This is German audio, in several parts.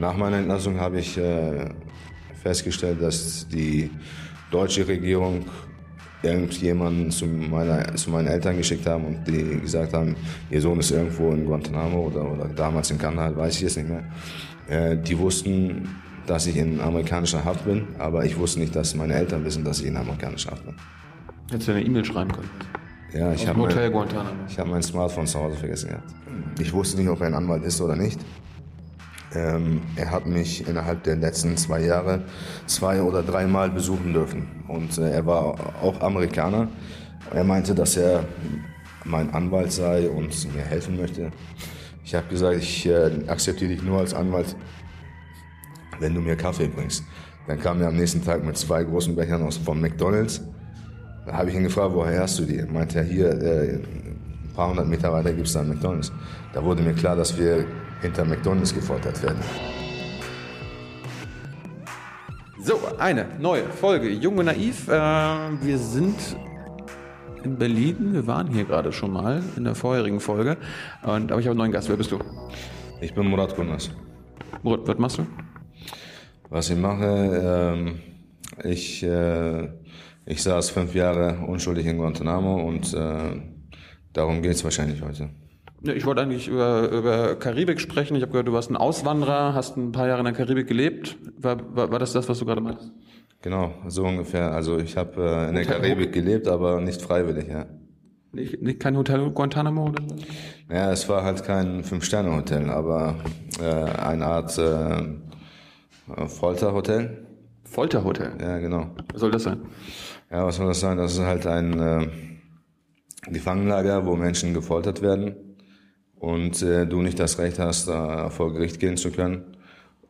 Nach meiner Entlassung habe ich äh, festgestellt, dass die deutsche Regierung irgendjemanden zu, meiner, zu meinen Eltern geschickt haben und die gesagt haben, ihr Sohn ist irgendwo in Guantanamo oder, oder damals in Kanada, weiß ich jetzt nicht mehr. Äh, die wussten, dass ich in amerikanischer Haft bin, aber ich wusste nicht, dass meine Eltern wissen, dass ich in amerikanischer Haft bin. Hättest du eine E-Mail schreiben können? Ja, ich habe mein, ich hab mein Smartphone zu Hause vergessen gehabt. Ich wusste nicht, ob er ein Anwalt ist oder nicht. Ähm, er hat mich innerhalb der letzten zwei Jahre zwei oder dreimal besuchen dürfen. Und äh, er war auch Amerikaner. Er meinte, dass er mein Anwalt sei und mir helfen möchte. Ich habe gesagt, ich äh, akzeptiere dich nur als Anwalt, wenn du mir Kaffee bringst. Dann kam er am nächsten Tag mit zwei großen Bechern aus von McDonalds. Da habe ich ihn gefragt, woher hast du die? Meinte er, hier, äh, ein paar hundert Meter weiter gibt es da einen McDonalds. Da wurde mir klar, dass wir hinter McDonalds gefoltert werden. So, eine neue Folge Jung und Naiv. Äh, wir sind in Berlin. Wir waren hier gerade schon mal in der vorherigen Folge. Und, aber ich habe einen neuen Gast. Wer bist du? Ich bin Murat Kundas. Murat, was machst du? Was ich mache, ähm, ich, äh, ich saß fünf Jahre unschuldig in Guantanamo und äh, darum geht es wahrscheinlich heute. Ja, Ich wollte eigentlich über, über Karibik sprechen. Ich habe gehört, du warst ein Auswanderer, hast ein paar Jahre in der Karibik gelebt. War, war, war das das, was du gerade meintest? Genau, so ungefähr. Also ich habe äh, in der Hotel- Karibik gelebt, aber nicht freiwillig, ja. Nicht, nicht kein Hotel Guantanamo oder so? Ja, es war halt kein Fünf-Sterne-Hotel, aber äh, eine Art äh, Folterhotel. Folterhotel. Ja, genau. Was soll das sein? Ja, was soll das sein? Das ist halt ein äh, Gefangenenlager, wo Menschen gefoltert werden und äh, du nicht das Recht hast, da vor Gericht gehen zu können.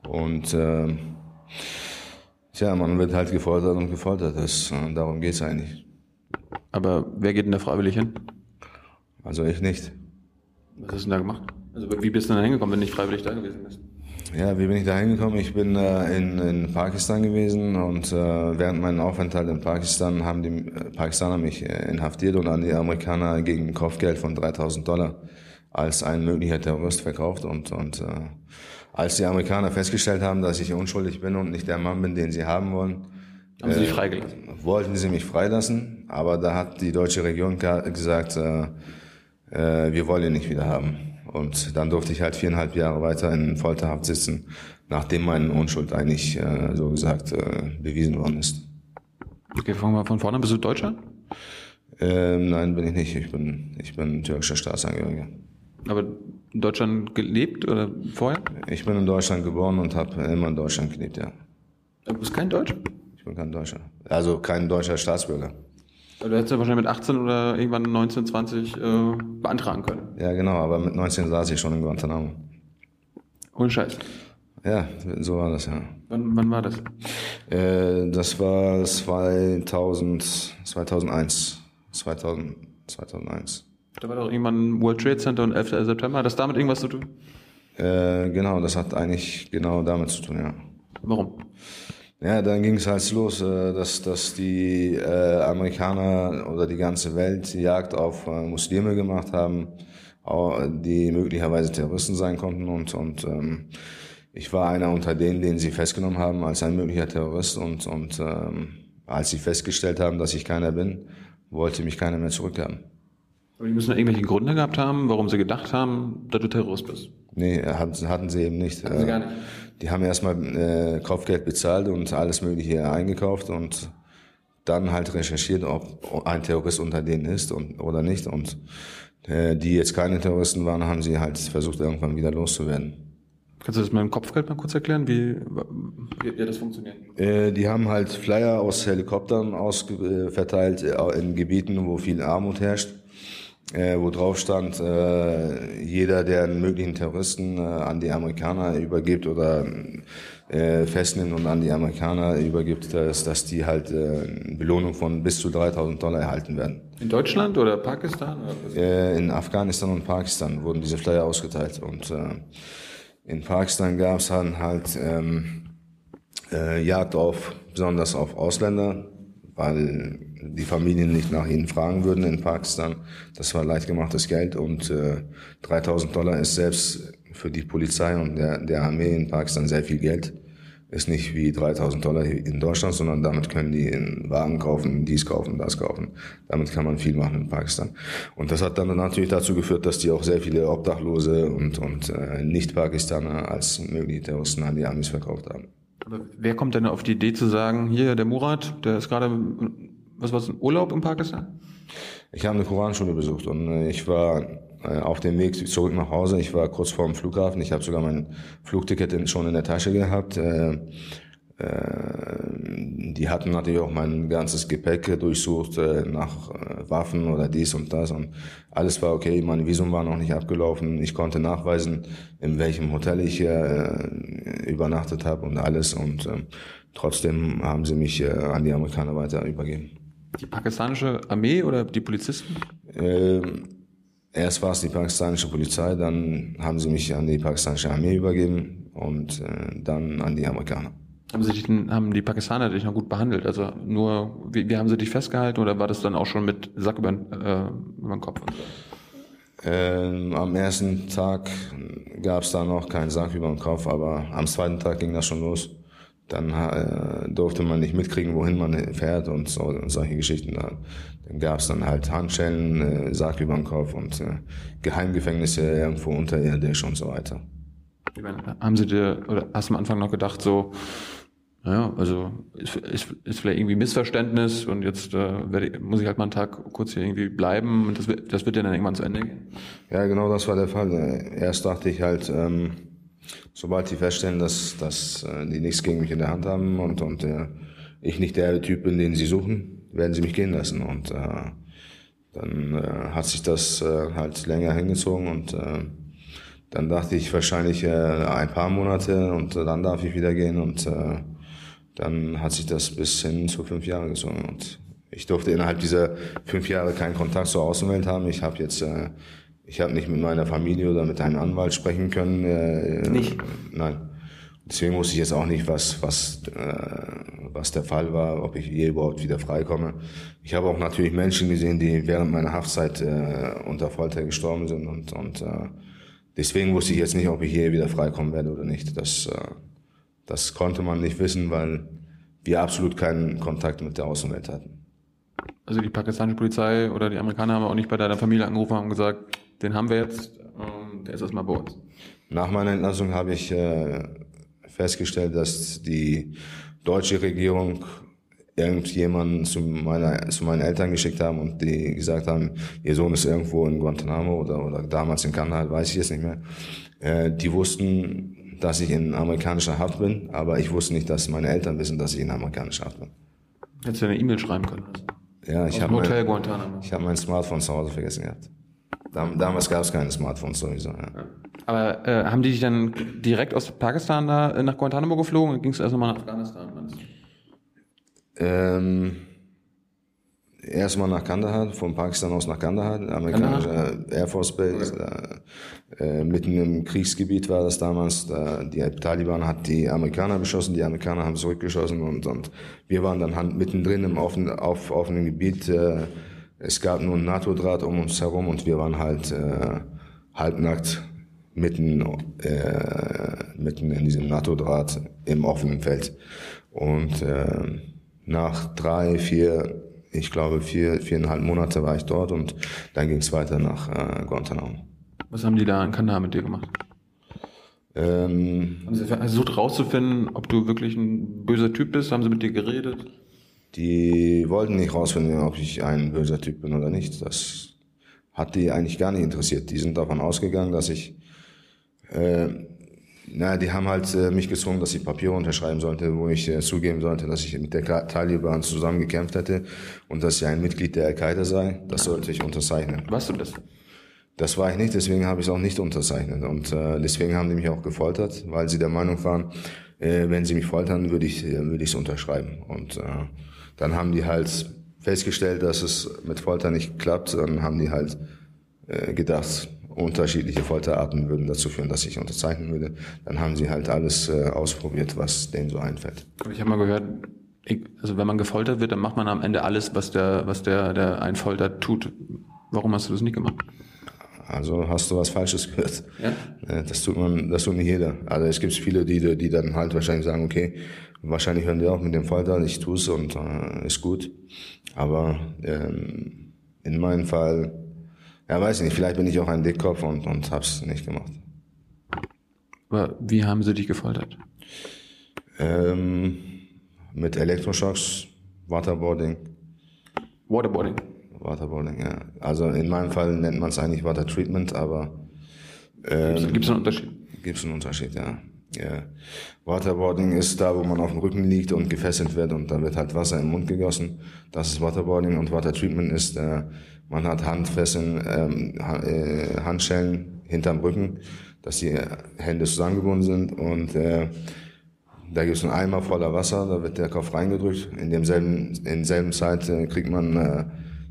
Und äh, tja, man wird halt gefoltert und gefoltert. Das, äh, darum geht's eigentlich. Aber wer geht denn da freiwillig hin? Also ich nicht. Was hast du denn da gemacht? Also wie bist du denn da hingekommen, wenn du nicht freiwillig da gewesen bist? Ja, wie bin ich da hingekommen? Ich bin äh, in, in Pakistan gewesen und äh, während meinem Aufenthalt in Pakistan haben die äh, Pakistaner mich äh, inhaftiert und an die Amerikaner gegen ein Kopfgeld von 3000 Dollar als ein möglicher Terrorist verkauft. Und, und äh, als die Amerikaner festgestellt haben, dass ich unschuldig bin und nicht der Mann bin, den sie haben wollen, Haben sie dich freigelassen? wollten sie mich freilassen, aber da hat die deutsche Regierung ga- gesagt, äh, äh, wir wollen ihn nicht wieder haben. Und dann durfte ich halt viereinhalb Jahre weiter in Folterhaft sitzen, nachdem meine Unschuld eigentlich, äh, so gesagt, äh, bewiesen worden ist. Okay, fangen wir von vorne an. Bist du Deutscher? Ähm, nein, bin ich nicht. Ich bin, ich bin türkischer Staatsangehöriger. Aber in Deutschland gelebt oder vorher? Ich bin in Deutschland geboren und habe immer in Deutschland gelebt, ja. Du bist kein Deutsch? Ich bin kein Deutscher. Also kein deutscher Staatsbürger. Du hättest ja wahrscheinlich mit 18 oder irgendwann 19, 20 äh, beantragen können. Ja, genau, aber mit 19 saß ich schon in Guantanamo. Ohne Scheiß. Ja, so war das, ja. Wann, wann war das? Äh, das war 2000, 2001. 2000, 2001. Da war doch irgendwann World Trade Center und 11. September. Hat das damit irgendwas zu tun? Äh, genau, das hat eigentlich genau damit zu tun, ja. Warum? Ja, dann ging es halt los, äh, dass, dass die äh, Amerikaner oder die ganze Welt die Jagd auf äh, Muslime gemacht haben, die möglicherweise Terroristen sein konnten. Und, und ähm, ich war einer unter denen, den sie festgenommen haben als ein möglicher Terrorist. Und, und ähm, als sie festgestellt haben, dass ich keiner bin, wollte mich keiner mehr zurückhaben. Aber die müssen irgendwelche Gründe gehabt haben, warum sie gedacht haben, dass du Terrorist bist. Nee, hatten, hatten sie eben nicht. Hatten sie Äh, gar nicht. Die haben erstmal äh, Kopfgeld bezahlt und alles Mögliche eingekauft und dann halt recherchiert, ob ein Terrorist unter denen ist und, oder nicht. Und äh, die jetzt keine Terroristen waren, haben sie halt versucht, irgendwann wieder loszuwerden. Kannst du das mit dem Kopfgeld mal kurz erklären, wie, wie, wie das funktioniert? Äh, die haben halt Flyer aus Helikoptern ausge äh, verteilt äh, in Gebieten, wo viel Armut herrscht, äh, wo drauf stand, äh, jeder, der einen möglichen Terroristen äh, an die Amerikaner übergibt oder äh, festnimmt und an die Amerikaner übergibt, dass, dass die halt äh, eine Belohnung von bis zu 3000 Dollar erhalten werden. In Deutschland oder Pakistan? Oder? Äh, in Afghanistan und Pakistan wurden diese Flyer ausgeteilt und äh, in Pakistan gab es dann halt ähm, äh, Jagd auf, besonders auf Ausländer, weil die Familien nicht nach ihnen fragen würden in Pakistan. Das war leicht gemachtes Geld und äh, 3000 Dollar ist selbst für die Polizei und der, der Armee in Pakistan sehr viel Geld. Ist nicht wie 3000 Dollar in Deutschland, sondern damit können die Wagen kaufen, dies kaufen, das kaufen. Damit kann man viel machen in Pakistan. Und das hat dann natürlich dazu geführt, dass die auch sehr viele Obdachlose und, und äh, Nicht-Pakistaner als mögliche Terroristen an die Amis verkauft haben. Aber wer kommt denn auf die Idee zu sagen, hier der Murat, der ist gerade, was war ein Urlaub in Pakistan? Ich habe eine Koranschule besucht und äh, ich war äh, auf dem Weg zurück nach Hause. Ich war kurz vor dem Flughafen. Ich habe sogar mein Flugticket schon in der Tasche gehabt. Äh, die hatten natürlich auch mein ganzes Gepäck durchsucht nach Waffen oder dies und das und alles war okay. Mein Visum war noch nicht abgelaufen. Ich konnte nachweisen, in welchem Hotel ich übernachtet habe und alles und ähm, trotzdem haben sie mich an die Amerikaner weiter übergeben. Die pakistanische Armee oder die Polizisten? Ähm, erst war es die pakistanische Polizei, dann haben sie mich an die pakistanische Armee übergeben und äh, dann an die Amerikaner. Haben, sie dich, haben die Pakistaner dich noch gut behandelt? Also nur, wie, wie haben sie dich festgehalten oder war das dann auch schon mit Sack über, äh, über den Kopf? Ähm, am ersten Tag gab es da noch keinen Sack über den Kopf, aber am zweiten Tag ging das schon los. Dann äh, durfte man nicht mitkriegen, wohin man fährt und, so, und solche Geschichten. Da, dann gab es dann halt Handschellen, äh, Sarg über den Kopf und äh, Geheimgefängnisse irgendwo unterirdisch und so weiter. Haben Sie dir, oder hast du am Anfang noch gedacht, so, naja, also ist, ist, ist vielleicht irgendwie Missverständnis und jetzt äh, ich, muss ich halt mal einen Tag kurz hier irgendwie bleiben und das, das wird ja dann irgendwann zu Ende gehen? Ja, genau das war der Fall. Erst dachte ich halt, ähm, sobald die feststellen, dass, dass äh, die nichts gegen mich in der Hand haben und, und äh, ich nicht der Typ bin, den sie suchen, werden sie mich gehen lassen. Und äh, dann äh, hat sich das äh, halt länger hingezogen und äh, dann dachte ich wahrscheinlich äh, ein paar Monate und äh, dann darf ich wieder gehen und äh, dann hat sich das bis hin zu fünf Jahre gezogen und ich durfte innerhalb dieser fünf Jahre keinen Kontakt zur Außenwelt haben. Ich habe jetzt äh, ich habe nicht mit meiner Familie oder mit einem Anwalt sprechen können. Äh, nicht? Nein. Deswegen wusste ich jetzt auch nicht, was, was, äh, was der Fall war, ob ich je überhaupt wieder freikomme. Ich habe auch natürlich Menschen gesehen, die während meiner Haftzeit äh, unter Folter gestorben sind und, und äh, deswegen wusste ich jetzt nicht, ob ich je wieder freikommen werde oder nicht. Das, äh, das konnte man nicht wissen, weil wir absolut keinen Kontakt mit der Außenwelt hatten. Also die pakistanische Polizei oder die Amerikaner haben auch nicht bei deiner Familie angerufen und gesagt, den haben wir jetzt, ähm, der ist erstmal bei uns. Nach meiner Entlassung habe ich äh, festgestellt, dass die deutsche Regierung irgendjemanden zu, meiner, zu meinen Eltern geschickt haben und die gesagt haben, ihr Sohn ist irgendwo in Guantanamo oder, oder damals in Kanada, weiß ich jetzt nicht mehr. Äh, die wussten, dass ich in amerikanischer Haft bin, aber ich wusste nicht, dass meine Eltern wissen, dass ich in amerikanischer Haft bin. Hättest du eine E-Mail schreiben können? Ja, ich habe mein, ich hab mein Smartphone zu Hause vergessen gehabt. Damals gab es keine Smartphones sowieso. Ja. Aber äh, haben die dich dann direkt aus Pakistan da äh, nach Guantanamo geflogen und ging es erst nochmal nach Afghanistan? Ähm, erstmal nach Kandahar, von Pakistan aus nach Kandahar, amerikanische Air Force Base. Äh, mitten im Kriegsgebiet war das damals. Da, die Taliban hat die Amerikaner beschossen, die Amerikaner haben zurückgeschossen und, und wir waren dann mittendrin im offenen, auf, offenen Gebiet. Äh, es gab nur ein NATO-Draht um uns herum und wir waren halt äh, halbnackt mitten, äh, mitten in diesem NATO-Draht im offenen Feld. Und äh, nach drei, vier, ich glaube vier, viereinhalb Monate war ich dort und dann ging es weiter nach äh, Guantanamo. Was haben die da in Kanada mit dir gemacht? Ähm, haben sie versucht rauszufinden, ob du wirklich ein böser Typ bist? Haben sie mit dir geredet? Die wollten nicht rausfinden, ob ich ein böser Typ bin oder nicht. Das hat die eigentlich gar nicht interessiert. Die sind davon ausgegangen, dass ich, äh, naja, die haben halt äh, mich gezwungen, dass ich Papiere unterschreiben sollte, wo ich äh, zugeben sollte, dass ich mit der Taliban zusammen gekämpft hätte und dass ich ein Mitglied der Al-Qaida sei. Das sollte ich unterzeichnen. Warst du das? Das war ich nicht, deswegen habe ich es auch nicht unterzeichnet. Und äh, deswegen haben die mich auch gefoltert, weil sie der Meinung waren, äh, wenn sie mich foltern, würde ich äh, würde ich es unterschreiben. Und äh, dann haben die halt festgestellt, dass es mit Folter nicht klappt. Dann haben die halt äh, gedacht, unterschiedliche Folterarten würden dazu führen, dass ich unterzeichnen würde. Dann haben sie halt alles äh, ausprobiert, was denen so einfällt. Ich habe mal gehört, also wenn man gefoltert wird, dann macht man am Ende alles, was der, was der, der einen foltert, tut. Warum hast du das nicht gemacht? Also hast du was Falsches gehört. Ja? Äh, Das tut man, das tut nicht jeder. Also es gibt viele, die, die dann halt wahrscheinlich sagen, okay, wahrscheinlich hören die auch mit dem Folter, ich tu's und äh, ist gut. Aber ähm, in meinem Fall, ja weiß ich nicht, vielleicht bin ich auch ein Dickkopf und, und hab's nicht gemacht. Aber wie haben sie dich gefoltert? Ähm, mit Elektroschocks, Waterboarding, Waterboarding. Waterboarding, ja. Also in meinem Fall nennt man es eigentlich Water Treatment, aber ähm, Gibt es einen Unterschied? gibt es einen Unterschied, ja. Ja. Waterboarding ist da, wo man auf dem Rücken liegt und gefesselt wird und da wird halt Wasser im Mund gegossen. Das ist Waterboarding und Water Treatment ist, äh, man hat Handfesseln, ähm, ha äh, Handschellen hinterm Rücken, dass die Hände zusammengebunden sind und äh, da gibt es einen Eimer voller Wasser, da wird der Kopf reingedrückt. In demselben, in selben Zeit äh, kriegt man äh,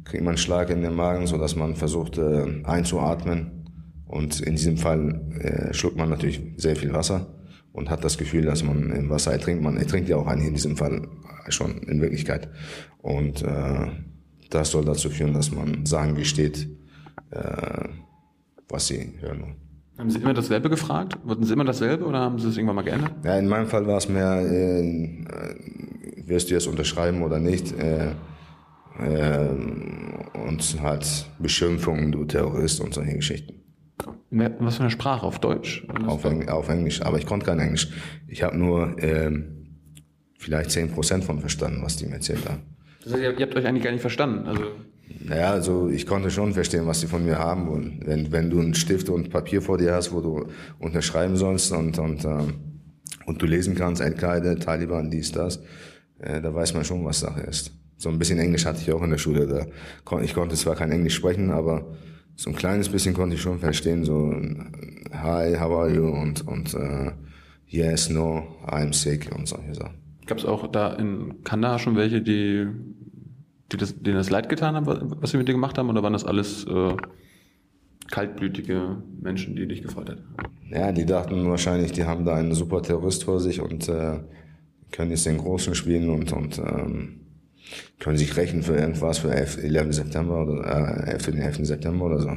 kriegt man einen Schlag in den Magen, so dass man versucht äh, einzuatmen. Und in diesem Fall äh, schluckt man natürlich sehr viel Wasser und hat das Gefühl, dass man im Wasser ertrinkt. Man ertrinkt ja auch eigentlich in diesem Fall schon in Wirklichkeit. Und äh, das soll dazu führen, dass man sagen gesteht, äh, was sie hören wollen. Haben sie immer dasselbe gefragt? Wurden sie immer dasselbe oder haben sie es irgendwann mal geändert? Ja, in meinem Fall war es mehr, äh, wirst du es unterschreiben oder nicht? Äh, äh, und halt Beschimpfungen, du Terrorist und solche Geschichten. Was für eine Sprache? Auf Deutsch? Auf, Eng auf Englisch, aber ich konnte kein Englisch. Ich habe nur ähm, vielleicht 10% von verstanden, was die mir erzählt haben. Das heißt, ihr, habt euch eigentlich gar nicht verstanden. Also Naja, also ich konnte schon verstehen, was die von mir haben wollen. Wenn, wenn du einen Stift und Papier vor dir hast, wo du unterschreiben sollst und, und, ähm, und du lesen kannst, Al-Qaida, Taliban, dies, das, äh, da weiß man schon, was Sache ist. So ein bisschen Englisch hatte ich auch in der Schule. Da kon, ich konnte zwar kein Englisch sprechen, aber so ein kleines bisschen konnte ich schon verstehen. So, hi, how are you? Und, und äh, yes, no, I'm sick und solche Sachen. gab es auch da in Kandahar schon welche, die, die das, denen das leid getan haben, was- was sie mit dir gemacht haben? Oder waren das alles äh, kaltblütige Menschen, die dich gefoltert haben? Ja, die dachten wahrscheinlich, die haben da einen super Terrorist vor sich und äh, können jetzt den Großen spielen und, und ähm, können sich rächen für irgendwas für 11, 11. September oder äh, 11. den 11. September oder so.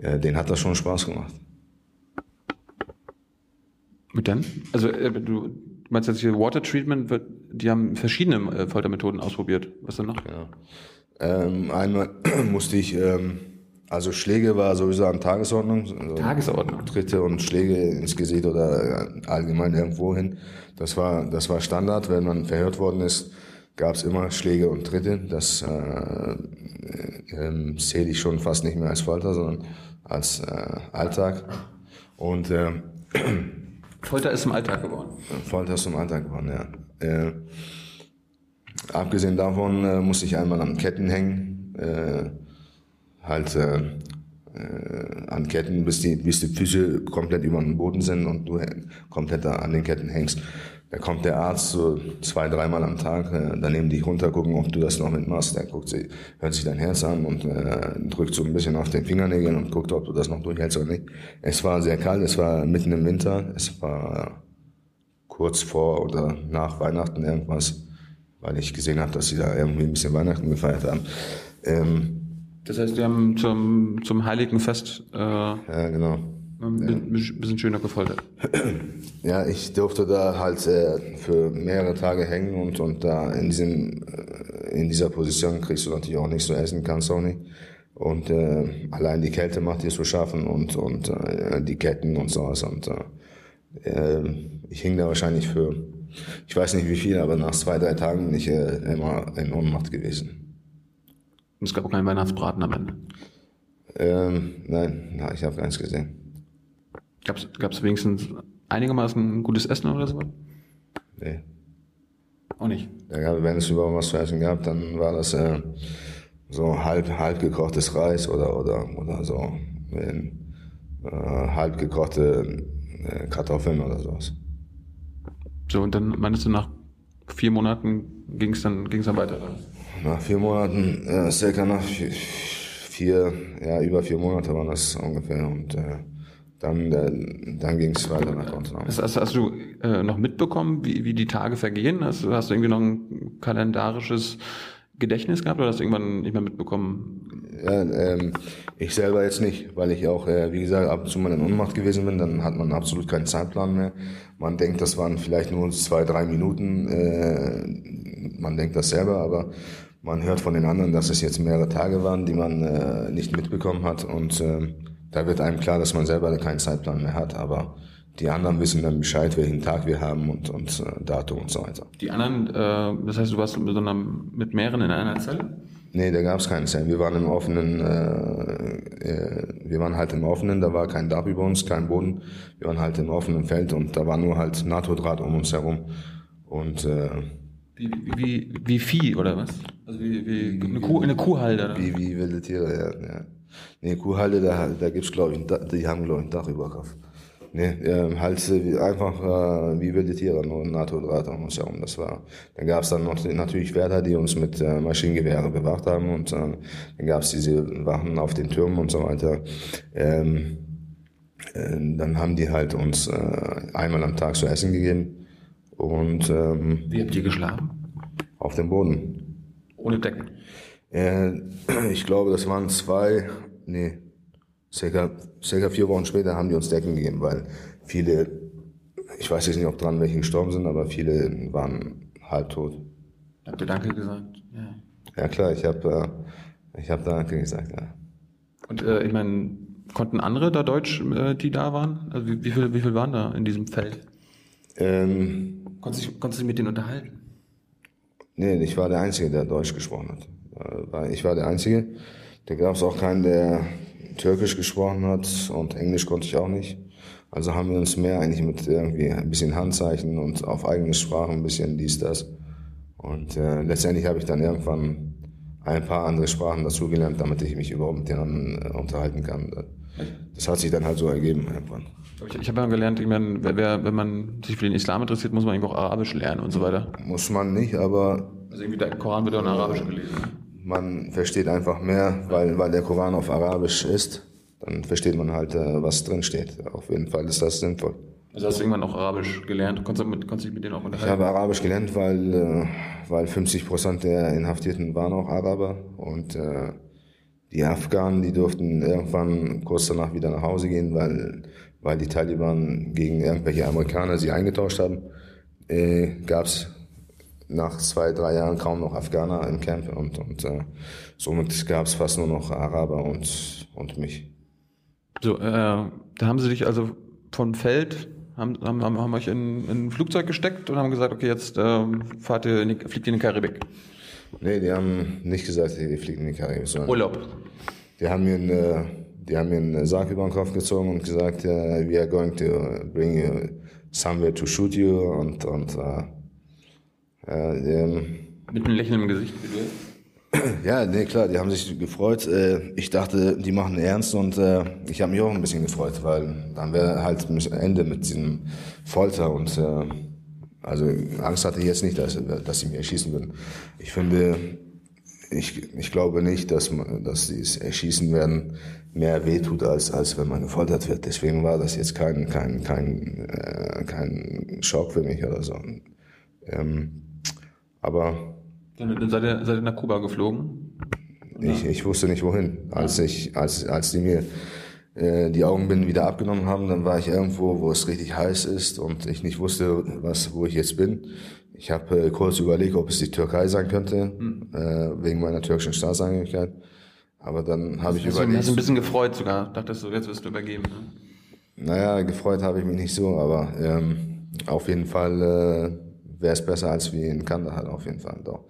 Ja, denen hat das schon Spaß gemacht. Mit denn? Also äh, du meinst jetzt hier Water Treatment, wird, die haben verschiedene äh, Foltermethoden ausprobiert. Was denn noch? Ja. Ähm, einmal musste ich, ähm, also Schläge war sowieso an Tagesordnung. Also Tagesordnung. Tritte und Schläge ins Gesicht oder äh, allgemein irgendwo hin. Das war, das war Standard. Wenn man verhört worden ist, gab es immer Schläge und Tritte. Das äh, äh, zähle ich schon fast nicht mehr als Folter, sondern als äh, Alltag. Und äh, Folter ist im Alltag geworden. Folter ist zum Alltag geworden, ja. Äh, abgesehen davon äh, musste ich einmal an Ketten hängen, äh, halt äh, äh, an Ketten, bis die, bis die Füße komplett über den Boden sind und du hä- komplett an den Ketten hängst. Da kommt der Arzt so zwei, dreimal am Tag, äh, dann nehmen die runter, gucken, ob du das noch mitmachst. Der guckt sie, hört sich dein Herz an und äh, drückt so ein bisschen auf den Fingernägeln und guckt, ob du das noch durchhältst oder nicht. Es war sehr kalt, es war mitten im Winter, es war kurz vor oder nach Weihnachten irgendwas, weil ich gesehen habe, dass sie da irgendwie ein bisschen Weihnachten gefeiert haben. Ähm, Das heißt, die haben zum, zum Heiligen Fest äh, ja, genau. Ein bisschen schöner gefoltert. Ja, ich durfte da halt äh, für mehrere Tage hängen und, und da in, diesem, äh, in dieser Position kriegst du natürlich auch nichts zu essen, kannst auch nicht. Und äh, allein die Kälte macht dir zu schaffen und, und äh, die Ketten und sowas. Und äh, äh, ich hing da wahrscheinlich für, ich weiß nicht wie viel, aber nach zwei, drei Tagen bin ich äh, immer in Ohnmacht gewesen. Und es gab auch keinen Weihnachtsbraten am Ende. Ähm, nein, na, ich habe keins gesehen. Gab es wenigstens einigermaßen gutes Essen oder so? Nee. Auch nicht. Ja, gab- wenn es überhaupt was zu essen gab, dann war das äh, so halb, halb gekochtes Reis oder, oder, oder so äh, halb gekochte äh, Kartoffeln oder sowas. So, und dann meinst du, nach vier Monaten ging es dann, ging's dann weiter? oder? Nach vier Monaten, äh, circa nach vier, vier, ja, über vier Monate waren das ungefähr und äh, dann, äh, dann ging es weiter nach Guantanamo. Hast, hast, hast du äh, noch mitbekommen, wie, wie die Tage vergehen? Hast, du- hast du irgendwie noch ein kalendarisches Gedächtnis gehabt oder hast du irgendwann nicht mehr mitbekommen? Ja, ähm, ich selber jetzt nicht, weil ich auch, äh, wie gesagt, ab und zu mal in Unmacht gewesen bin, dann hat man absolut keinen Zeitplan mehr. Man denkt, das waren vielleicht nur zwei, drei Minuten, äh, man denkt das selber, aber man hört von den anderen, dass es jetzt mehrere Tage waren, die man äh, nicht mitbekommen hat und äh, da wird einem klar, dass man selber keinen Zeitplan mehr hat, aber die anderen wissen dann Bescheid, welchen Tag wir haben und, und äh, Datum und so weiter. Die anderen, äh, das heißt, du warst mit, so einer, mit mehreren in einer Zelle? Nee, da gab es keine Zellen. Wir waren im offenen, äh, äh, wir waren halt im offenen, da war kein Dach über uns, kein Boden. Wir waren halt im offenen Feld und da war nur halt NATO-Draht um uns herum. Und äh, wie, wie, wie Vieh oder was? Also wie, wie eine, Kuh, eine Kuhhalde? Oder? Wie, wie wilde Tiere, ja. ja. Nee, Kuhhalde, da, da gibt's glaube ich, die haben glaube ich ein Dach über Kopf. Nee, ähm, halt einfach äh, wie wilde Tiere, nur NATO-Draht um uns herum. Das war. Dann gab es dann noch natürlich Wärter, die uns mit äh, Maschinengewehren bewacht haben und äh, dann gab es diese Wachen auf den Türmen und so weiter. Ähm, äh, dann haben die halt uns äh, einmal am Tag zu essen gegeben und ähm, wie habt ihr geschlafen? Auf dem Boden. Ohne Decken. Äh, ich glaube, das waren zwei, nee, circa, circa vier Wochen später haben die uns Decken gegeben, weil viele, ich weiß jetzt nicht, ob dran welche gestorben sind, aber viele waren halbtot. Habt ihr Danke gesagt? Ja. Ja klar, ich habe äh, ich hab Danke gesagt, ja. Und äh, ich meine, konnten andere da Deutsch, äh, die da waren? Also wie, wie viel, wie viel waren da in diesem Feld? Ähm, konntest, du, konntest du dich mit denen unterhalten? Nee, ich war der Einzige, der Deutsch gesprochen hat. Ich war der Einzige. Da gab es auch keinen, der Türkisch gesprochen hat und Englisch konnte ich auch nicht. Also haben wir uns mehr eigentlich mit irgendwie ein bisschen Handzeichen und auf eigene Sprache ein bisschen dies, das. Und äh, letztendlich habe ich dann irgendwann ein paar andere Sprachen dazugelernt, damit ich mich überhaupt mit denen äh, unterhalten kann. Das hat sich dann halt so ergeben irgendwann. Ich, ich habe ja gelernt, ich meine, wer, wenn man sich für den Islam interessiert, muss man eben auch Arabisch lernen und so weiter. Muss man nicht, aber... Also irgendwie der Koran wird auch in Arabisch gelesen. Man versteht einfach mehr, weil, weil der Koran auf Arabisch ist. Dann versteht man halt, äh, was drin steht. Auf jeden Fall ist das sinnvoll. Also hast du irgendwann auch Arabisch gelernt? Konntest du, mit, konntest du dich mit denen auch unterhalten? Ich habe Arabisch gelernt, weil, äh, weil 50 Prozent der Inhaftierten waren auch Araber. Und äh, die Afghanen, die durften irgendwann kurz danach wieder nach Hause gehen, weil, weil die Taliban gegen irgendwelche Amerikaner sie eingetauscht haben. Äh, Gab es nach zwei, drei Jahren kaum noch Afghaner im Camp und, und äh, somit gab es fast nur noch Araber und, und mich. So, äh, da haben sie dich also von Feld, haben, haben, haben euch in, in ein Flugzeug gesteckt und haben gesagt, okay, jetzt ähm, fahrt ihr in die, fliegt ihr in die Karibik. Nee, die haben nicht gesagt, ihr fliegt in die Karibik. Sondern Urlaub. Die haben mir eine, die haben mir einen Sarg über den Kopf gezogen und gesagt, uh, we are going to bring you somewhere to shoot you und, und uh, ähm, Mit einem Lächeln im Gesicht, du Ja, nee, klar, die haben sich gefreut. Äh, ich dachte, die machen ernst und äh, ich habe mich auch ein bisschen gefreut, weil dann wäre halt Ende mit diesem Folter und äh, also Angst hatte ich jetzt nicht, dass, dass sie mich erschießen würden. Ich finde, ich, ich glaube nicht, dass, dass dieses Erschießen werden mehr wehtut, als, als wenn man gefoltert wird. Deswegen war das jetzt kein, kein, kein, äh, kein Schock für mich oder so. Ähm, aber. Dann seid ihr, seid ihr nach Kuba geflogen? Ich, ich wusste nicht wohin. Als ich, als, als die mir äh, die Augenbinden wieder abgenommen haben, dann war ich irgendwo, wo es richtig heiß ist und ich nicht wusste, was, wo ich jetzt bin. Ich habe äh, kurz überlegt, ob es die Türkei sein könnte, hm. äh, wegen meiner türkischen Staatsangehörigkeit. Aber dann habe ich also, überlegt. Du hast ein bisschen gefreut sogar. Dachtest du, jetzt wirst du übergeben. Ne? Naja, gefreut habe ich mich nicht so, aber ähm, auf jeden Fall äh, wäre es besser als wie in Kandahar auf jeden Fall. Doch.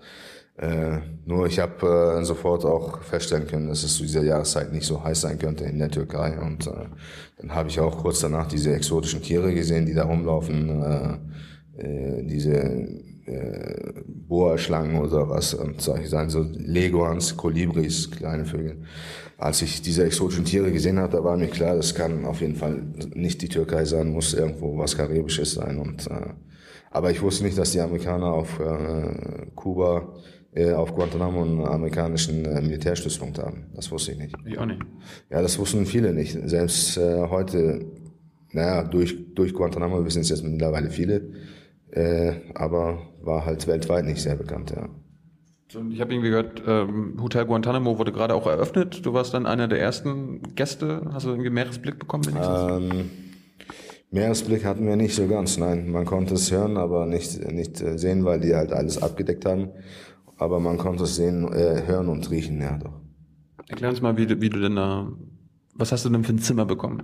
Äh, nur ich habe äh, sofort auch feststellen können, dass es zu dieser Jahreszeit nicht so heiß sein könnte in der Türkei. Und äh, dann habe ich auch kurz danach diese exotischen Tiere gesehen, die da rumlaufen, äh, äh, diese äh, Boa-Schlangen oder was, und solche Sachen, so Leguans, Kolibris, kleine Vögel. Als ich diese exotischen Tiere gesehen habe, da war mir klar, das kann auf jeden Fall nicht die Türkei sein, muss irgendwo was Karibisches sein. Und äh, aber ich wusste nicht, dass die Amerikaner auf äh, Kuba, äh, auf Guantanamo einen amerikanischen äh, Militärstützpunkt haben. Das wusste ich nicht. Ich auch nicht. Ja, das wussten viele nicht. Selbst äh, heute, naja, durch, durch Guantanamo wissen es jetzt mittlerweile viele. Äh, aber war halt weltweit nicht sehr bekannt, ja. Ich habe irgendwie gehört, ähm, Hotel Guantanamo wurde gerade auch eröffnet. Du warst dann einer der ersten Gäste. Hast du irgendwie Meeresblick bekommen? Ähm, Meeresblick hatten wir nicht so ganz, nein. Man konnte es hören, aber nicht, nicht äh, sehen, weil die halt alles abgedeckt haben. Aber man konnte es sehen, äh, hören und riechen, ja doch. Erklär uns mal, wie du, wie du denn da, was hast du denn für ein Zimmer bekommen?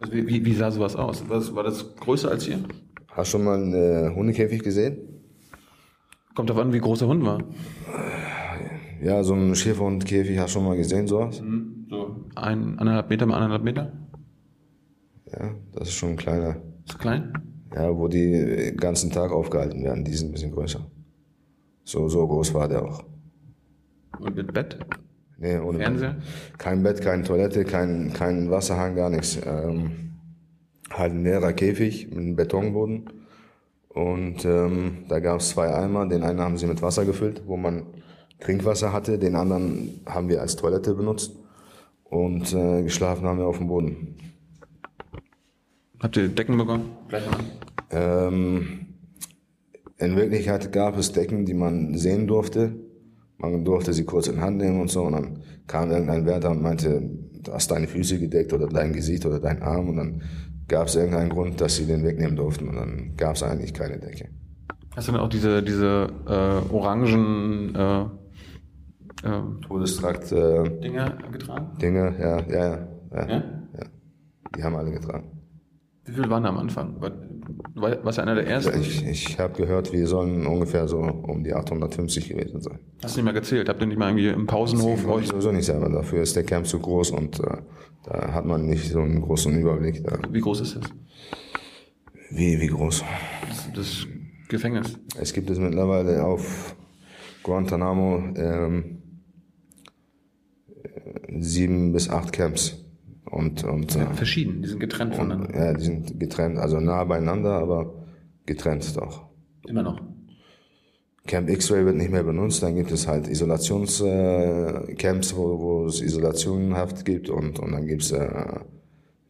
Also wie, wie, wie sah sowas aus? Was, war das größer als hier? Hast du schon mal einen äh, Hundekäfig gesehen? Kommt darauf an, wie groß der Hund war. Ja, so einen Schäferhundkäfig hast du schon mal gesehen, sowas? So ein, anderthalb Meter mal anderthalb Meter? Ja, das ist schon ein kleiner. Ist klein? Ja, wo die den ganzen Tag aufgehalten werden. Die sind ein bisschen größer. So, so groß war der auch. Und mit Bett? Nee, ohne Fernseher? Bett. Kein Bett, keine Toilette, kein, kein Wasserhahn, gar nichts. Ähm, halt ein leerer Käfig mit einem Betonboden. Und ähm, da gab es zwei Eimer. Den einen haben sie mit Wasser gefüllt, wo man Trinkwasser hatte. Den anderen haben wir als Toilette benutzt. Und äh, geschlafen haben wir auf dem Boden. Habt ihr Decken bekommen? Ähm, in Wirklichkeit gab es Decken, die man sehen durfte. Man durfte sie kurz in Hand nehmen und so. Und dann kam irgendein Wärter und meinte, du hast deine Füße gedeckt oder dein Gesicht oder dein Arm. Und dann gab es irgendeinen Grund, dass sie den wegnehmen durften. Und dann gab es eigentlich keine Decke. Hast du denn auch diese, diese äh, orangen äh, äh, Todestrakt äh, Dinger getragen? Dinge, ja, ja, ja, ja, Ja? ja. Die haben alle getragen. Wie viel waren da am Anfang? War, war- warst du einer der ersten? Ich, ich habe gehört, wir sollen ungefähr so um die 850 gewesen sein. Hast du nicht mal gezählt? Habt ihr nicht mal irgendwie im Pausenhof Ich euch, sowieso nicht selber. Dafür ist der Camp zu groß und äh, da hat man nicht so einen großen Überblick. Da. wie groß ist das? Wie, wie groß? Das, das Gefängnis. Es gibt es mittlerweile auf Guantanamo ähm, äh, sieben bis acht Camps. Und, und äh, Verschieden, die sind getrennt voneinander. ja, die sind getrennt, also nah beieinander, aber getrennt doch. Immer noch. Camp X-Ray wird nicht mehr benutzt, dann gibt es halt Isolationscamps, äh, Camps, wo, wo es Isolationenhaft gibt und, und dann gibt es äh,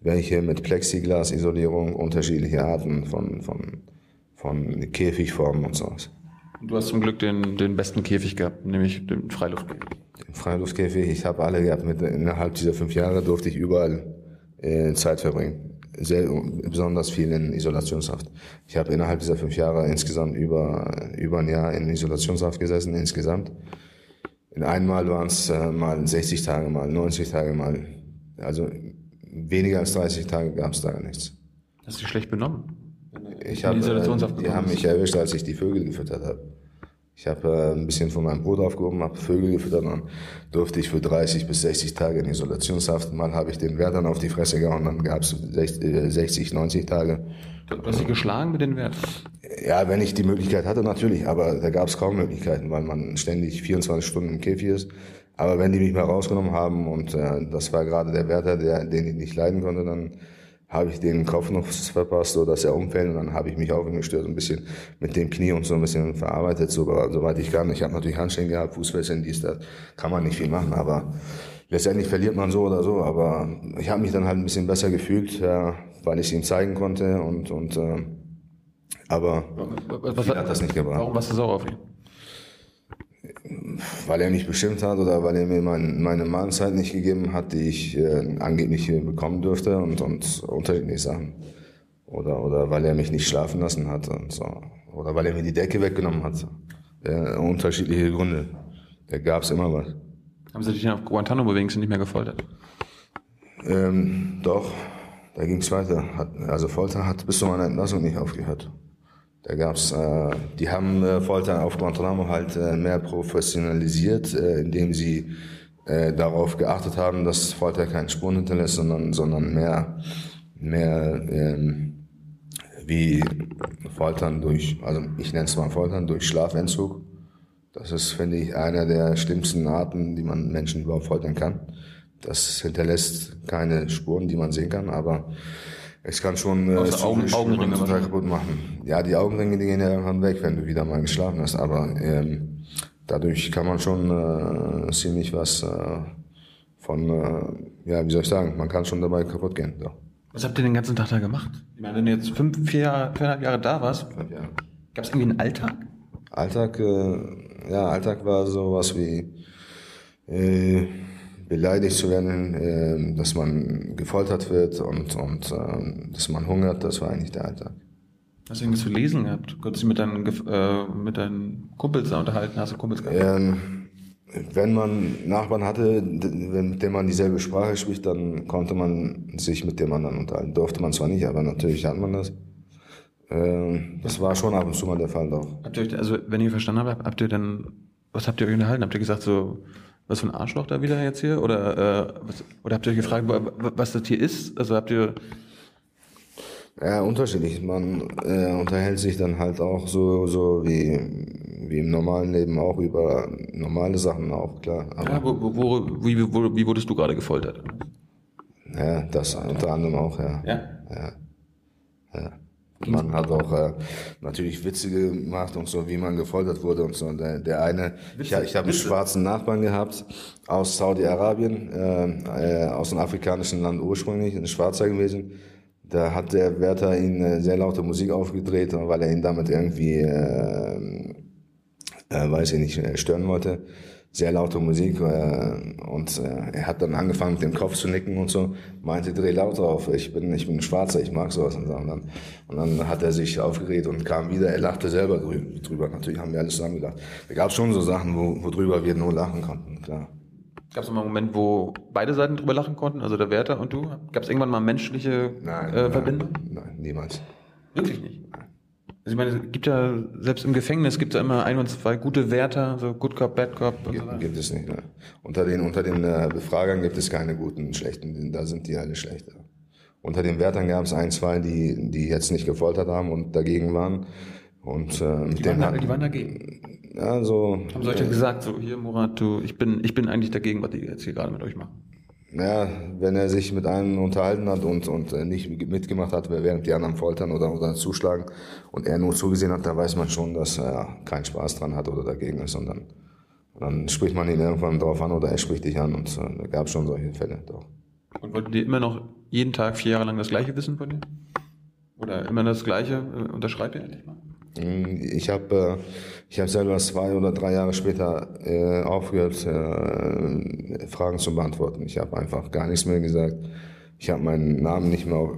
welche mit Plexiglas-Isolierung, unterschiedliche Arten von, von, von Käfigformen und sowas. Du hast zum Glück den, den besten Käfig gehabt, nämlich den Freiluftkäfig. Den Freiluftkäfig, ich habe alle gehabt. Mit, innerhalb dieser fünf Jahre durfte ich überall äh, Zeit verbringen. Sehr, besonders viel in Isolationshaft. Ich habe innerhalb dieser fünf Jahre insgesamt über, über ein Jahr in Isolationshaft gesessen, insgesamt. In einmal waren es äh, mal 60 Tage, mal 90 Tage, mal, also weniger als 30 Tage gab es da gar nichts. Hast du dich schlecht benommen? Ich habe, äh, die haben mich erwischt, als ich die Vögel gefüttert habe. Ich habe äh, ein bisschen von meinem Brot aufgehoben, habe Vögel gefüttert und dann durfte ich für 30 bis 60 Tage in Isolationshaft. Mal habe ich den Wärtern auf die Fresse gehauen, dann gab es 60, 90 Tage. Du hast dich geschlagen mit den Werten? Ja, wenn ich die Möglichkeit hatte, natürlich, aber da gab es kaum Möglichkeiten, weil man ständig 24 Stunden im Käfig ist. Aber wenn die mich mal rausgenommen haben und äh, das war gerade der Wärter, der, den ich nicht leiden konnte, dann habe ich den Kopf noch verpasst, so dass er umfällt und dann habe ich mich auf ihn gestört, ein bisschen mit dem Knie und so ein bisschen verarbeitet, so, soweit ich kann. Ich habe natürlich Handschellen gehabt, Fußfesseln, dies, das, kann man nicht viel machen, aber letztendlich verliert man so oder so, aber ich habe mich dann halt ein bisschen besser gefühlt, ja, weil ich es ihm zeigen konnte und, und äh, aber Was, viel hat das nicht gebracht. Warum warst du sauer auf ihn? Weil er mich bestimmt hat oder weil er mir mein, meine Mahlzeit nicht gegeben hat, die ich äh, angeblich bekommen dürfte und, und unterschiedliche Sachen. Oder, oder weil er mich nicht schlafen lassen hat und so. Oder weil er mir die Decke weggenommen hat. Äh, unterschiedliche Gründe. Da gab es immer was. Haben sie dich dann auf Guantanamo wenigstens nicht mehr gefoltert? Ähm, doch, da ging es weiter. Hat, also Folter hat bis zu meiner Entlassung nicht aufgehört. Da gab's, äh, die haben äh, Folter auf Guantanamo halt äh, mehr professionalisiert, äh, indem sie äh, darauf geachtet haben, dass Folter keinen Spuren hinterlässt, sondern, sondern mehr, mehr ähm, wie Foltern durch, also ich nenne es mal Foltern durch Schlafentzug. Das ist, finde ich, einer der schlimmsten Arten, die man Menschen überhaupt foltern kann. Das hinterlässt keine Spuren, die man sehen kann, aber es kann schon äh, Augen- Augenringe total kaputt machen. Ja, die Augenringe, die gehen ja irgendwann weg, wenn du wieder mal geschlafen hast, aber ähm, dadurch kann man schon äh, ziemlich was äh, von, äh, ja, wie soll ich sagen, man kann schon dabei kaputt gehen. So. Was habt ihr den ganzen Tag da gemacht? Ich meine, wenn du jetzt fünf, vier, Jahre, viereinhalb Jahre da warst, gab es irgendwie einen Alltag? Alltag, äh, ja, Alltag war sowas wie äh, beleidigt zu werden, äh, dass man gefoltert wird und, und äh, dass man hungert, das war eigentlich der Alltag. Hast du irgendwas zu lesen gehabt? Konntest du mit deinen, äh, mit deinen Kumpels da unterhalten? Hast du Kumpels gehabt? Ähm, wenn man Nachbarn hatte, mit dem man dieselbe Sprache spricht, dann konnte man sich mit dem anderen unterhalten. Durfte man zwar nicht, aber natürlich hat man das. Ähm, das war schon ab und zu mal der Fall doch. Habt ihr euch, also wenn ihr verstanden habt, habt ihr dann, was habt ihr euch unterhalten? Habt ihr gesagt so, was für ein Arschloch da wieder jetzt hier? Oder, äh, was, oder habt ihr euch gefragt, was das hier ist? Also habt ihr ja, unterschiedlich. Man äh, unterhält sich dann halt auch so, so wie, wie im normalen Leben auch über normale Sachen auch, klar. Aber ja, wo, wo, wie, wo, wie wurdest du gerade gefoltert? Ja, das unter anderem auch, ja. Ja? Ja. ja. Man hat auch äh, natürlich Witze gemacht und so, wie man gefoltert wurde und so. Der, der eine, Witze, ich, ich habe einen schwarzen Nachbarn gehabt aus Saudi-Arabien, äh, äh, aus einem afrikanischen Land ursprünglich, ein Schwarzer gewesen da hat der Wärter ihn äh, sehr laute Musik aufgedreht, weil er ihn damit irgendwie, äh, äh, weiß ich nicht, äh, stören wollte. Sehr laute Musik äh, und äh, er hat dann angefangen mit dem Kopf zu nicken und so, meinte, dreh laut auf, ich bin, ich bin ein Schwarzer, ich mag sowas und so. Und dann, und dann hat er sich aufgeregt und kam wieder, er lachte selber drüber, natürlich haben wir alles zusammen gelacht. Da gab schon so Sachen, wo, worüber wir nur lachen konnten, klar. Gab es mal einen Moment, wo beide Seiten drüber lachen konnten, also der Wärter und du? Gab es irgendwann mal menschliche nein, äh, Verbindung? Nein, nein, niemals. Wirklich nicht? Also ich meine, es gibt ja, selbst im Gefängnis gibt es ja immer ein und zwei gute Wärter, so Good Cop, Bad Cop. Und gibt, so gibt es nicht. Ne? Unter den, unter den äh, Befragern gibt es keine guten, schlechten, da sind die alle schlechter. Unter den Wärtern gab es ein, zwei, die, die jetzt nicht gefoltert haben und dagegen waren. Und, äh, mit die, waren da, die waren dagegen? Ja, so. Haben solche äh, gesagt, so hier Murat, du, ich bin, ich bin eigentlich dagegen, was die jetzt hier gerade mit euch machen. Ja, wenn er sich mit einem unterhalten hat und, und äh, nicht mitgemacht hat, während die anderen foltern oder, oder zuschlagen und er nur zugesehen hat, da weiß man schon, dass er keinen Spaß dran hat oder dagegen ist. Und dann, dann spricht man ihn irgendwann drauf an oder er spricht dich an und äh, da gab schon solche Fälle. Doch. Und wollten die immer noch jeden Tag vier Jahre lang das Gleiche wissen von dir? Oder immer das Gleiche? Äh, unterschreibt ihr endlich mal? Ich habe äh, ich hab selber zwei oder drei Jahre später äh, aufgehört, äh, Fragen zu beantworten. Ich habe einfach gar nichts mehr gesagt. Ich habe meinen Namen nicht mehr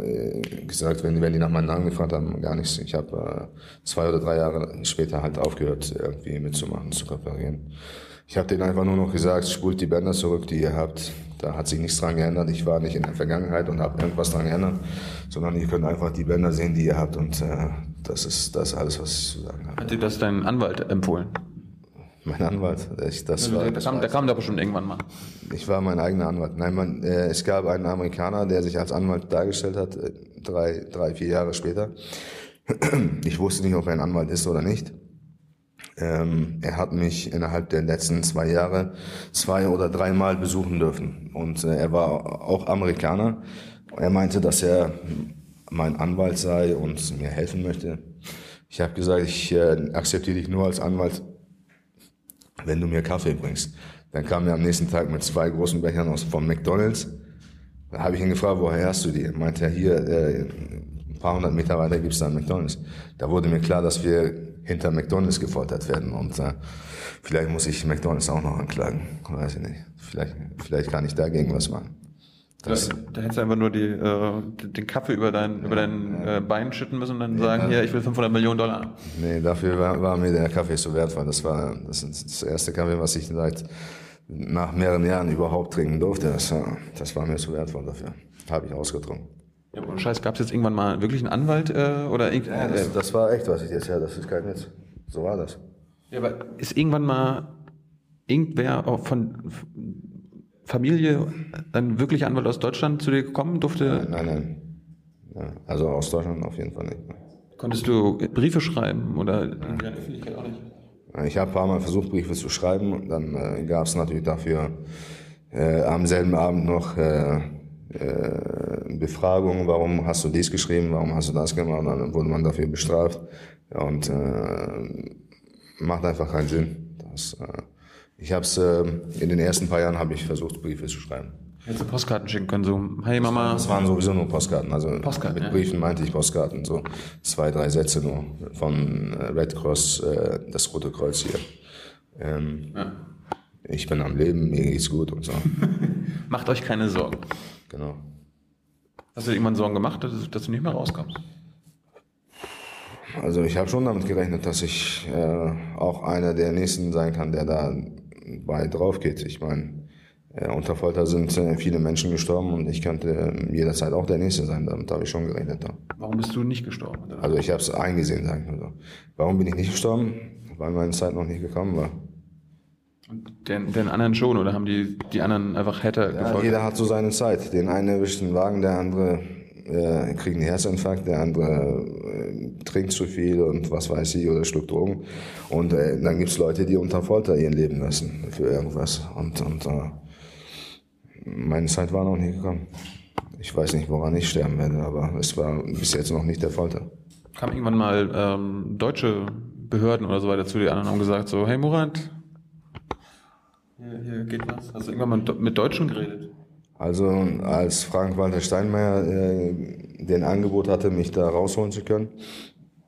äh, gesagt, wenn, wenn die nach meinem Namen gefragt haben, gar nichts. Ich habe äh, zwei oder drei Jahre später halt aufgehört, irgendwie mitzumachen, zu reparieren. Ich habe denen einfach nur noch gesagt, spult die Bänder zurück, die ihr habt. Da hat sich nichts dran geändert. Ich war nicht in der Vergangenheit und habe irgendwas dran geändert, sondern ihr könnt einfach die Bänder sehen, die ihr habt. Und äh, das ist das ist alles, was ich zu sagen habe. Hat dir das dein Anwalt empfohlen? Mein Anwalt, ich, das war, der, kam, der kam da bestimmt irgendwann mal. Ich war mein eigener Anwalt. Nein, man, äh, es gab einen Amerikaner, der sich als Anwalt dargestellt hat, äh, drei, drei, vier Jahre später. Ich wusste nicht, ob er ein Anwalt ist oder nicht. Ähm, er hat mich innerhalb der letzten zwei Jahre zwei oder dreimal besuchen dürfen. Und äh, er war auch Amerikaner. Er meinte, dass er mein Anwalt sei und mir helfen möchte. Ich habe gesagt, ich äh, akzeptiere dich nur als Anwalt, wenn du mir Kaffee bringst. Dann kam er am nächsten Tag mit zwei großen Bechern aus vom McDonald's. Da habe ich ihn gefragt, woher hast du die? Er meinte, hier, äh, ein paar hundert Meter weiter gibt es da einen McDonald's. Da wurde mir klar, dass wir hinter McDonalds gefoltert werden. Und äh, vielleicht muss ich McDonalds auch noch anklagen. Weiß ich nicht. Vielleicht, vielleicht kann ich dagegen was machen. Das, da, da hättest du einfach nur die, äh, den Kaffee über dein, ja, über dein ja. äh, Bein schütten müssen und dann ja, sagen, hier, ich will 500 Millionen Dollar. Nee, dafür war, war mir der Kaffee so wertvoll. Das war das, das erste Kaffee, was ich seit nach mehreren Jahren überhaupt trinken durfte. Das war, das war mir so wertvoll dafür. Habe ich ausgetrunken. Ja, aber Scheiß, gab es jetzt irgendwann mal wirklich einen Anwalt äh, oder ja, das, das, war echt, was ich jetzt her. Das ist kein Witz. So war das. Ja, aber ist irgendwann mal irgendwer von Familie ein wirklicher Anwalt aus Deutschland zu dir gekommen durfte? Nein, nein, nein. Ja, also aus Deutschland auf jeden Fall nicht. Konntest du Briefe schreiben oder in der Öffentlichkeit auch nicht? Ich habe ein paar Mal versucht, Briefe zu schreiben. Dann äh, gab es natürlich dafür äh, am selben Abend noch äh, äh, Befragung, warum hast du dies geschrieben, warum hast du das gemacht, und dann wurde man dafür bestraft. Und äh, macht einfach keinen Sinn. Das, äh, ich habe es äh, in den ersten paar Jahren habe ich versucht, Briefe zu schreiben. Hättest du Postkarten schicken können, so, hey Mama. Das waren sowieso nur Postkarten. Also Postkarten, mit ja. Briefen meinte ich Postkarten, so zwei, drei Sätze nur von äh, Red Cross, äh, das Rote Kreuz hier. Ähm, Ja. Ich bin am Leben, mir geht's gut und so. Macht euch keine Sorgen. Genau. Hast du dir irgendwann Sorgen gemacht, dass, dass du nicht mehr rauskommst? Also ich habe schon damit gerechnet, dass ich äh, auch einer der Nächsten sein kann, der da bei drauf geht. Ich meine, äh, unter Folter sind äh, viele Menschen gestorben und ich könnte äh, jederzeit auch der Nächste sein. Damit habe ich schon gerechnet. Ja. Warum bist du nicht gestorben? Oder? Also ich habe es eingesehen, sagen wir so. Warum bin ich nicht gestorben? Weil meine Zeit noch nicht gekommen war. Den, den anderen schon, oder haben die, die anderen einfach härter Ja, gefolgt? jeder hat so seine Zeit. Den einen erwischt einen Wagen, der andere äh, kriegt einen Herzinfarkt, der andere äh, trinkt zu viel und was weiß ich oder schluckt Drogen. Und äh, dann gibt's Leute, die unter Folter ihr Leben lassen für irgendwas. Und, und äh, meine Zeit war noch nicht gekommen. Ich weiß nicht, woran ich sterben werde, aber es war bis jetzt noch nicht der Folter. Kam irgendwann mal ähm, deutsche Behörden oder so weiter zu dir an und haben gesagt so, hey Murat, hier, hier geht was. Hast du irgendwann mal mit- Deutschen geredet? Also als Frank-Walter Steinmeier äh, den Angebot hatte, mich da rausholen zu können,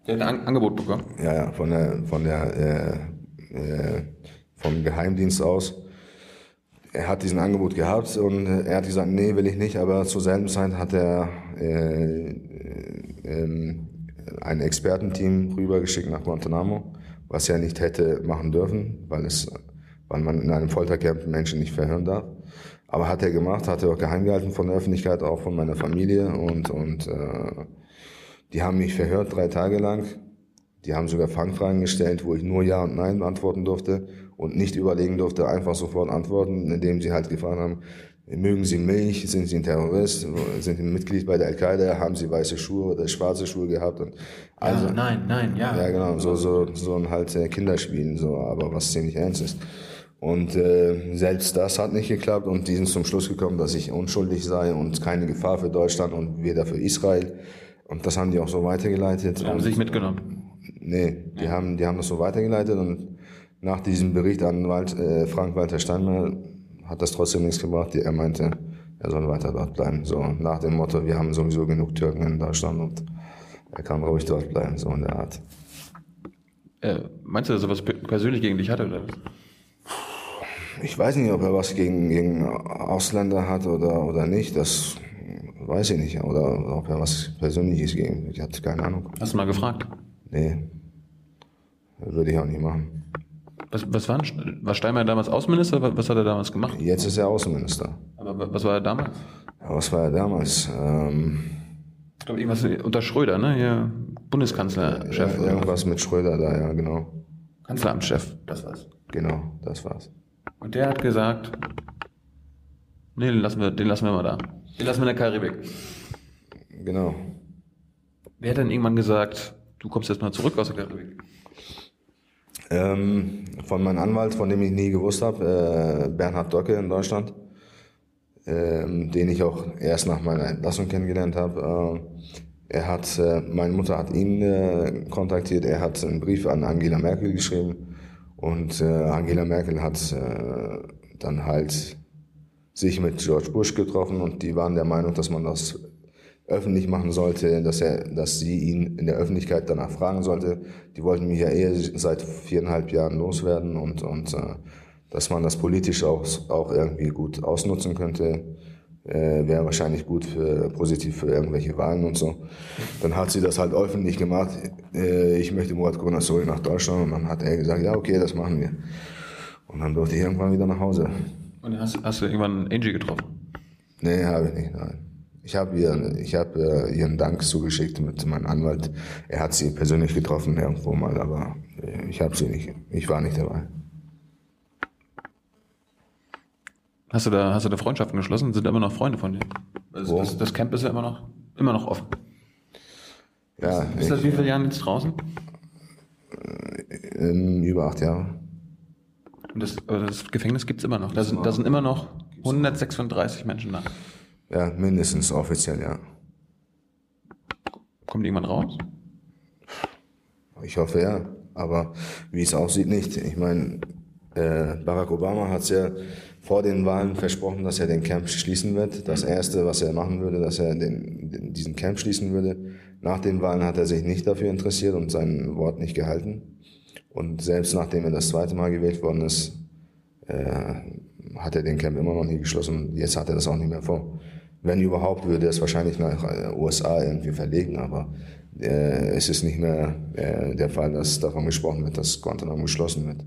Der hat ein An Angebot bekommen. Ja, ja, von der, von der, äh, äh, vom Geheimdienst aus. Er hat diesen Angebot gehabt und er hat gesagt, nee, will ich nicht, aber zur selben Zeit hat er äh, äh, ein Expertenteam rübergeschickt nach Guantanamo, was er nicht hätte machen dürfen, weil es, weil man in einem Foltercamp Menschen nicht verhören darf. Aber hat er gemacht, hat er auch geheim gehalten von der Öffentlichkeit, auch von meiner Familie und, und äh, die haben mich verhört drei Tage lang. Die haben sogar Fangfragen gestellt, wo ich nur Ja und Nein beantworten durfte und nicht überlegen durfte, einfach sofort antworten, indem sie halt gefragt haben, mögen Sie Milch, sind Sie ein Terrorist, sind Sie ein Mitglied bei der Al-Qaida, haben Sie weiße Schuhe oder schwarze Schuhe gehabt und also, nein, nein, ja. ja, genau, so, so, so ein halt äh, Kinderspielen, so, aber was ziemlich ernst ist. Und äh, selbst das hat nicht geklappt und die sind zum Schluss gekommen, dass ich unschuldig sei und keine Gefahr für Deutschland und weder für Israel. Und das haben die auch so weitergeleitet. Haben und, sie sich mitgenommen. Nee, die, haben, die haben das so weitergeleitet und nach diesem Bericht an Wald, äh, Frank-Walter Steinmeier hat das trotzdem nichts gebracht. Er meinte, er soll weiter dort bleiben. So nach dem Motto, wir haben sowieso genug Türken in Deutschland und er kann ruhig dort bleiben, so in der Art. Äh, meinst du, dass er was pe- persönlich gegen dich hatte? Oder? was? Ich weiß nicht, ob er was gegen, gegen Ausländer hat oder, oder nicht. Das weiß ich nicht. Oder ob er was Persönliches gegen. Ich hatte keine Ahnung. Hast du mal gefragt? Nee. Würde ich auch nicht machen. Was, was war, war Steinmeier damals Außenminister? Was, was hat er damals gemacht? Jetzt ist er Außenminister. Aber wa- was war er damals? Ja, was war er damals? Ähm, Ich glaube, irgendwas unter Schröder, ne? Hier Bundeskanzlerchef. ja, irgendwas mit Schröder da, ja, genau. Kanzleramtschef, das war's. Genau, das war's. Und der hat gesagt, nee, den lassen wir, den lassen wir mal da. Den lassen wir in der Karibik. Genau. Wer hat dann irgendwann gesagt, du kommst jetzt mal zurück aus der Karibik? Ähm, von meinem Anwalt, von dem ich nie gewusst habe, äh, Bernhard Docke in Deutschland, ähm, den ich auch erst nach meiner Entlassung kennengelernt habe. Äh, er hat, äh, meine Mutter hat ihn äh, kontaktiert, er hat einen Brief an Angela Merkel geschrieben und äh, Angela Merkel hat äh, dann halt sich mit George Bush getroffen und die waren der Meinung, dass man das öffentlich machen sollte, dass er, dass sie ihn in der Öffentlichkeit danach fragen sollte. Die wollten mich ja eh seit viereinhalb Jahren loswerden und, und äh, dass man das politisch auch, auch irgendwie gut ausnutzen könnte, äh, wäre wahrscheinlich gut für, positiv für irgendwelche Wahlen und so. Dann hat sie das halt öffentlich gemacht. Äh, ich möchte Murat Konasoli nach Deutschland und dann hat er gesagt, ja okay, das machen wir. Und dann durfte ich irgendwann wieder nach Hause. Und dann hast, hast du irgendwann Angie getroffen. Nee, habe ich nicht, nein. Ich habe ihr, ich habe äh, ihren Dank zugeschickt mit meinem Anwalt. Er hat sie persönlich getroffen irgendwo mal, aber äh, ich habe sie nicht. Ich war nicht dabei. Hast du da, hast du da Freundschaften geschlossen? Sind da immer noch Freunde von dir? Also Wo? das, das Camp ist ja immer noch, immer noch offen. Ja, Ist ich, das wie viele Jahre jetzt draußen? ähm, über acht Jahre. Und das, das Gefängnis gibt's immer noch. Da sind, da sind immer noch 136 Menschen da. Ja, mindestens offiziell, ja. Kommt irgendwann raus? Ich hoffe ja, aber wie es aussieht, nicht. Ich meine, Äh, Barack Obama hat ja vor den Wahlen versprochen, dass er den Camp schließen wird. Das erste, was er machen würde, dass er den, den, diesen Camp schließen würde. Nach den Wahlen hat er sich nicht dafür interessiert und sein Wort nicht gehalten. Und selbst nachdem er das zweite Mal gewählt worden ist, äh, hat er den Camp immer noch nie geschlossen. Jetzt hat er das auch nicht mehr vor. Wenn überhaupt, würde er es wahrscheinlich nach äh, USA irgendwie verlegen, aber äh, es ist nicht mehr äh, der Fall, dass davon gesprochen wird, dass Guantanamo geschlossen wird.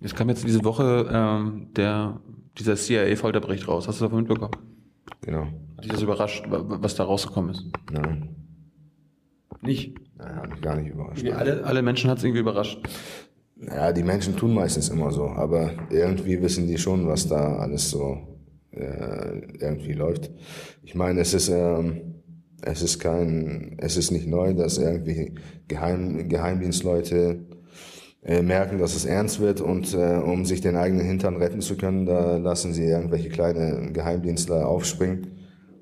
Es kam jetzt diese Woche ähm, der, dieser CIA-Folterbericht raus. Hast du davon mitbekommen? Genau. Hat dich das überrascht, was da rausgekommen ist? Nein. Nicht? Nein, hat mich gar nicht überrascht. Wie alle, alle Menschen hat es irgendwie überrascht. Ja, die Menschen tun meistens immer so, aber irgendwie wissen die schon, was da alles so äh, irgendwie läuft. Ich meine, es ist ähm, es ist kein, es ist nicht neu, dass irgendwie Geheim, Geheimdienstleute äh, merken, dass es ernst wird und äh, um sich den eigenen Hintern retten zu können, da lassen sie irgendwelche kleine Geheimdienstler aufspringen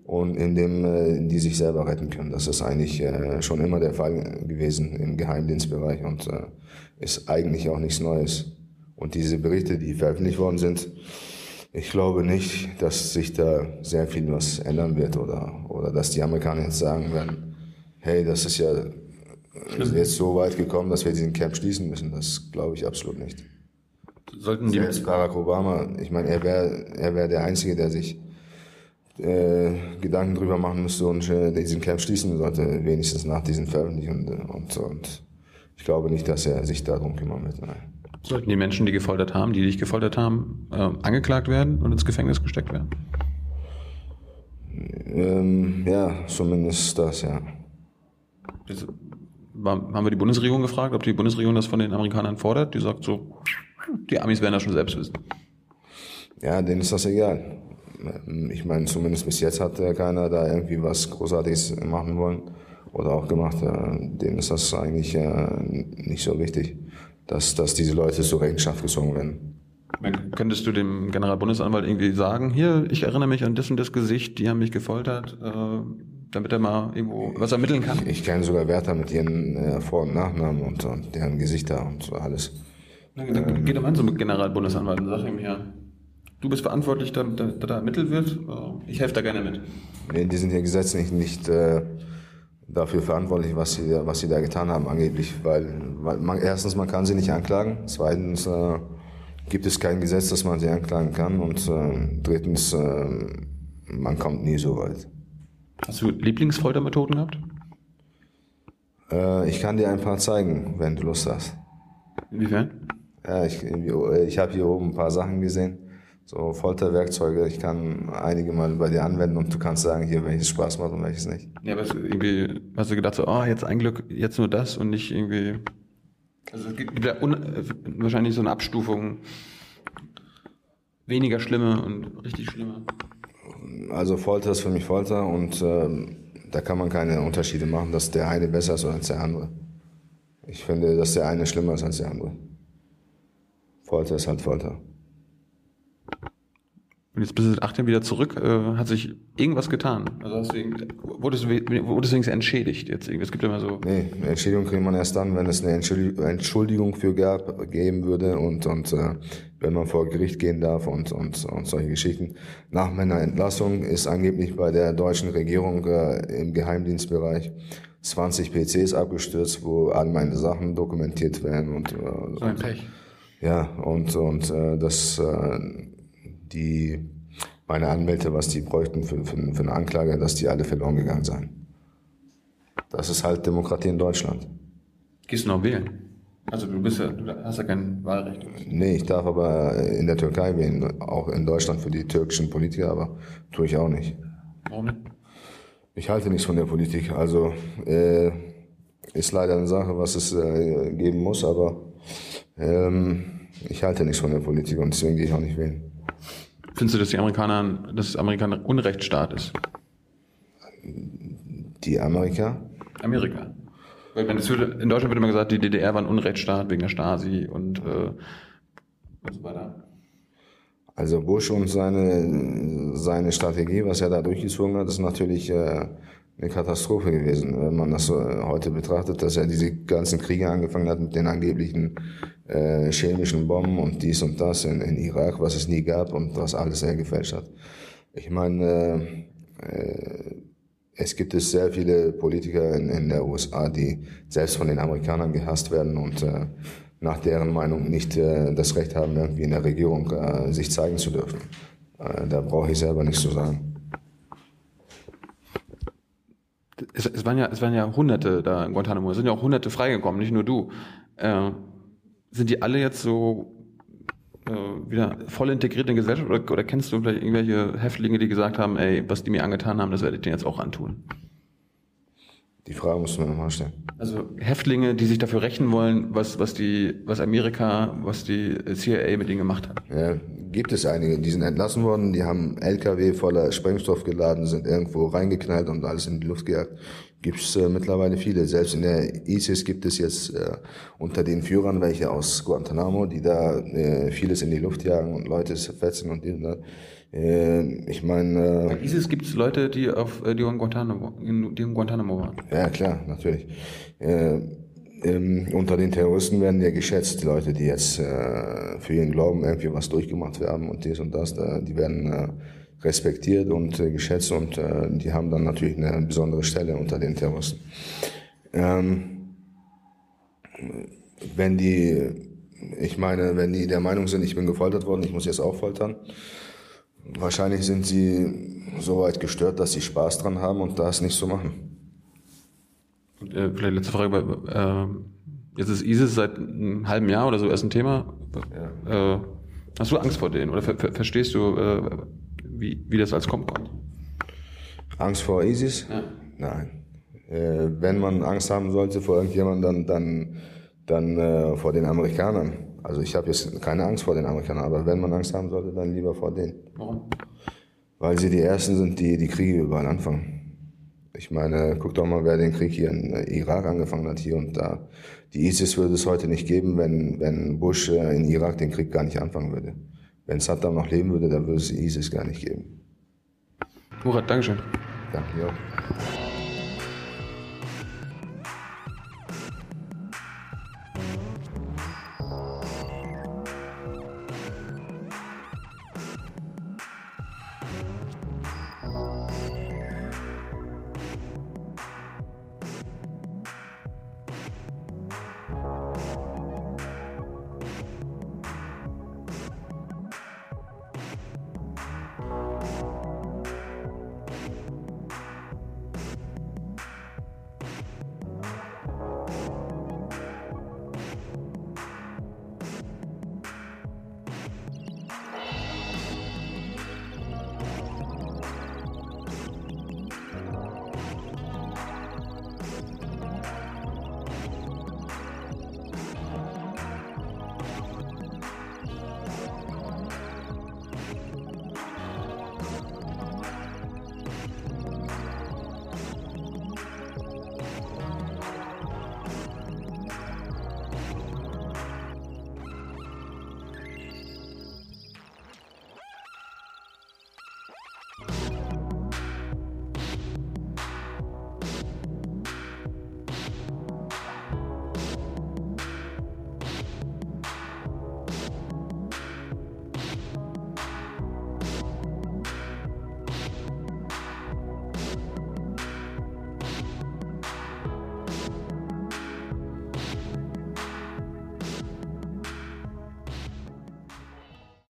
und indem äh, die sich selber retten können. Das ist eigentlich äh, schon immer der Fall gewesen im Geheimdienstbereich und äh, ist eigentlich auch nichts Neues. Und diese Berichte, die veröffentlicht worden sind, ich glaube nicht, dass sich da sehr viel was ändern wird oder, oder dass die Amerikaner jetzt sagen werden, hey, das ist ja jetzt so weit gekommen, dass wir diesen Camp schließen müssen. Das glaube ich absolut nicht. Sollten die Selbst Barack Obama, ich meine, er wäre er wär der Einzige, der sich äh, Gedanken drüber machen müsste und äh, diesen Camp schließen sollte, wenigstens nach diesen Veröffentlichungen. Und, und ich glaube nicht, dass er sich darum kümmern wird. Nein. Sollten die Menschen, die gefoltert haben, die dich gefoltert haben, äh, angeklagt werden und ins Gefängnis gesteckt werden? Ähm, ja, zumindest das, ja. War, haben wir die Bundesregierung gefragt, ob die Bundesregierung das von den Amerikanern fordert? Die sagt so, die Amis werden das schon selbst wissen. Ja, denen ist das egal. Ich meine, zumindest bis jetzt hat keiner da irgendwie was Großartiges machen wollen oder auch gemacht. Denen ist das eigentlich nicht so wichtig dass, dass diese Leute zur Rechenschaft gezogen werden. Könntest du dem Generalbundesanwalt irgendwie sagen, hier, ich erinnere mich an das und das Gesicht, die haben mich gefoltert, äh, damit er mal irgendwo was ermitteln kann? Ich, ich kenne sogar Wärter mit ihren äh, Vor- und Nachnamen und, und deren Gesichter und so alles. Na, dann ähm, geh doch mal zum Generalbundesanwalt und sag ihm hier, du bist verantwortlich, dass da, da ermittelt wird, äh, ich helfe da gerne mit. Nee, die sind ja gesetzlich nicht... Äh, dafür verantwortlich, was sie, was sie da getan haben, angeblich. Weil, weil man, erstens, man kann sie nicht anklagen. Zweitens äh, gibt es kein Gesetz, dass man sie anklagen kann. Und äh, drittens, äh, man kommt nie so weit. Hast du Lieblingsfoltermethoden gehabt? Äh, ich kann dir ein paar zeigen, wenn du Lust hast. Inwiefern? Ja, ich, ich habe hier oben ein paar Sachen gesehen so Folterwerkzeuge. Ich kann einige mal bei dir anwenden und du kannst sagen, hier welches Spaß macht und welches nicht. Ja, aber irgendwie hast du gedacht so, oh, jetzt ein Glück, jetzt nur das und nicht irgendwie. Also es gibt ja wahrscheinlich so eine Abstufung. Weniger schlimme und richtig schlimme. Also Folter ist für mich Folter und ähm, da kann man keine Unterschiede machen, dass der eine besser ist als der andere. Ich finde, dass der eine schlimmer ist als der andere. Folter ist halt Folter. Und jetzt bist du acht Jahre wieder zurück, äh, hat sich irgendwas getan? Also hast du, wurdest, du, wurdest du entschädigt jetzt? Es gibt immer so... Nee, eine Entschädigung kriegt man erst dann, wenn es eine Entschuldigung für gab, geben würde und, und äh, wenn man vor Gericht gehen darf und, und, und solche Geschichten. Nach meiner Entlassung ist angeblich bei der deutschen Regierung äh, im Geheimdienstbereich 20 PCs abgestürzt, wo all meine Sachen dokumentiert werden. Und, äh, so ein Pech. Ja, und, und äh, das... Äh, die meine Anwälte, was die bräuchten für, für, für eine Anklage, dass die alle verloren gegangen seien. Das ist halt Demokratie in Deutschland. Gehst du noch wählen? Also du bist ja, du hast ja kein Wahlrecht. Nee, ich darf aber in der Türkei wählen, auch in Deutschland für die türkischen Politiker, aber tue ich auch nicht. Warum nicht? Ich halte nichts von der Politik. Also äh, ist leider eine Sache, was es äh, geben muss, aber ähm, ich halte nichts von der Politik und deswegen gehe ich auch nicht wählen. Findest du, dass die Amerikaner, dass Amerikaner Unrechtsstaat ist? Die Amerika? Amerika. Weil das würde, in Deutschland wird immer gesagt, die DDR war ein Unrechtsstaat wegen der Stasi und, äh, und so weiter. Also Bush und seine, seine Strategie, was er da durchgezogen hat, ist natürlich äh, eine Katastrophe gewesen, wenn man das so heute betrachtet, dass er diese ganzen Kriege angefangen hat mit den angeblichen äh, chemischen Bomben und dies und das in, in Irak, was es nie gab und was alles er gefälscht hat. Ich meine, äh, es gibt es sehr viele Politiker in, in der USA, die selbst von den Amerikanern gehasst werden und äh, nach deren Meinung nicht äh, das Recht haben, irgendwie in der Regierung äh, sich zeigen zu dürfen. Äh, da brauche ich selber nichts zu sagen. Es, es, waren ja, es waren ja Hunderte da in Guantanamo. Es sind ja auch Hunderte freigekommen, nicht nur du. Äh, sind die alle jetzt so äh, wieder voll integriert in die Gesellschaft oder, oder kennst du vielleicht irgendwelche Häftlinge, die gesagt haben, ey, was die mir angetan haben, das werde ich denen jetzt auch antun? Die Frage musst du mir nochmal stellen. Also Häftlinge, die sich dafür rächen wollen, was, was die, was Amerika, was die CIA mit ihnen gemacht hat. Ja, gibt es einige, die sind entlassen worden, die haben LKW voller Sprengstoff geladen, sind irgendwo reingeknallt und alles in die Luft gejagt. Gibt es äh, mittlerweile viele. Selbst in der ISIS gibt es jetzt äh, unter den Führern welche aus Guantanamo, die da äh, vieles in die Luft jagen und Leute verfetzen und die, ne? Äh, ich meine. Bei ISIS gibt es Leute, die auf äh, die in Guantanamo, die in Guantanamo waren. Ja, klar, natürlich. Äh, ähm, unter den Terroristen werden ja geschätzt, die Leute, die jetzt äh, für ihren Glauben irgendwie was durchgemacht haben und dies und das, da, die werden äh, respektiert und äh, geschätzt und äh, die haben dann natürlich eine besondere Stelle unter den Terroristen. Ähm, wenn die, ich meine, wenn die der Meinung sind, ich bin gefoltert worden, ich muss jetzt auch foltern, Wahrscheinlich sind sie so weit gestört, dass sie Spaß dran haben und das nicht so machen. Und, äh, vielleicht letzte Frage. Äh, jetzt ist ISIS seit einem halben Jahr oder so erst ein Thema. Ja. Äh, hast du Angst vor denen oder ver ver verstehst du, äh, wie, wie das als kommt? Angst vor ISIS? Ja. Nein. Äh, wenn man Angst haben sollte vor irgendjemandem, dann, dann, dann äh, vor den Amerikanern also ich habe jetzt keine Angst vor den Amerikanern, aber wenn man Angst haben sollte, dann lieber vor denen. Warum? Weil sie die Ersten sind, die die Kriege überall anfangen. Ich meine, guck doch mal, wer den Krieg hier in Irak angefangen hat, hier und da. Die ISIS würde es heute nicht geben, wenn, wenn Bush äh, in Irak den Krieg gar nicht anfangen würde. Wenn Saddam noch leben würde, dann würde es ISIS gar nicht geben. Murat, Dankeschön. Danke dir auch.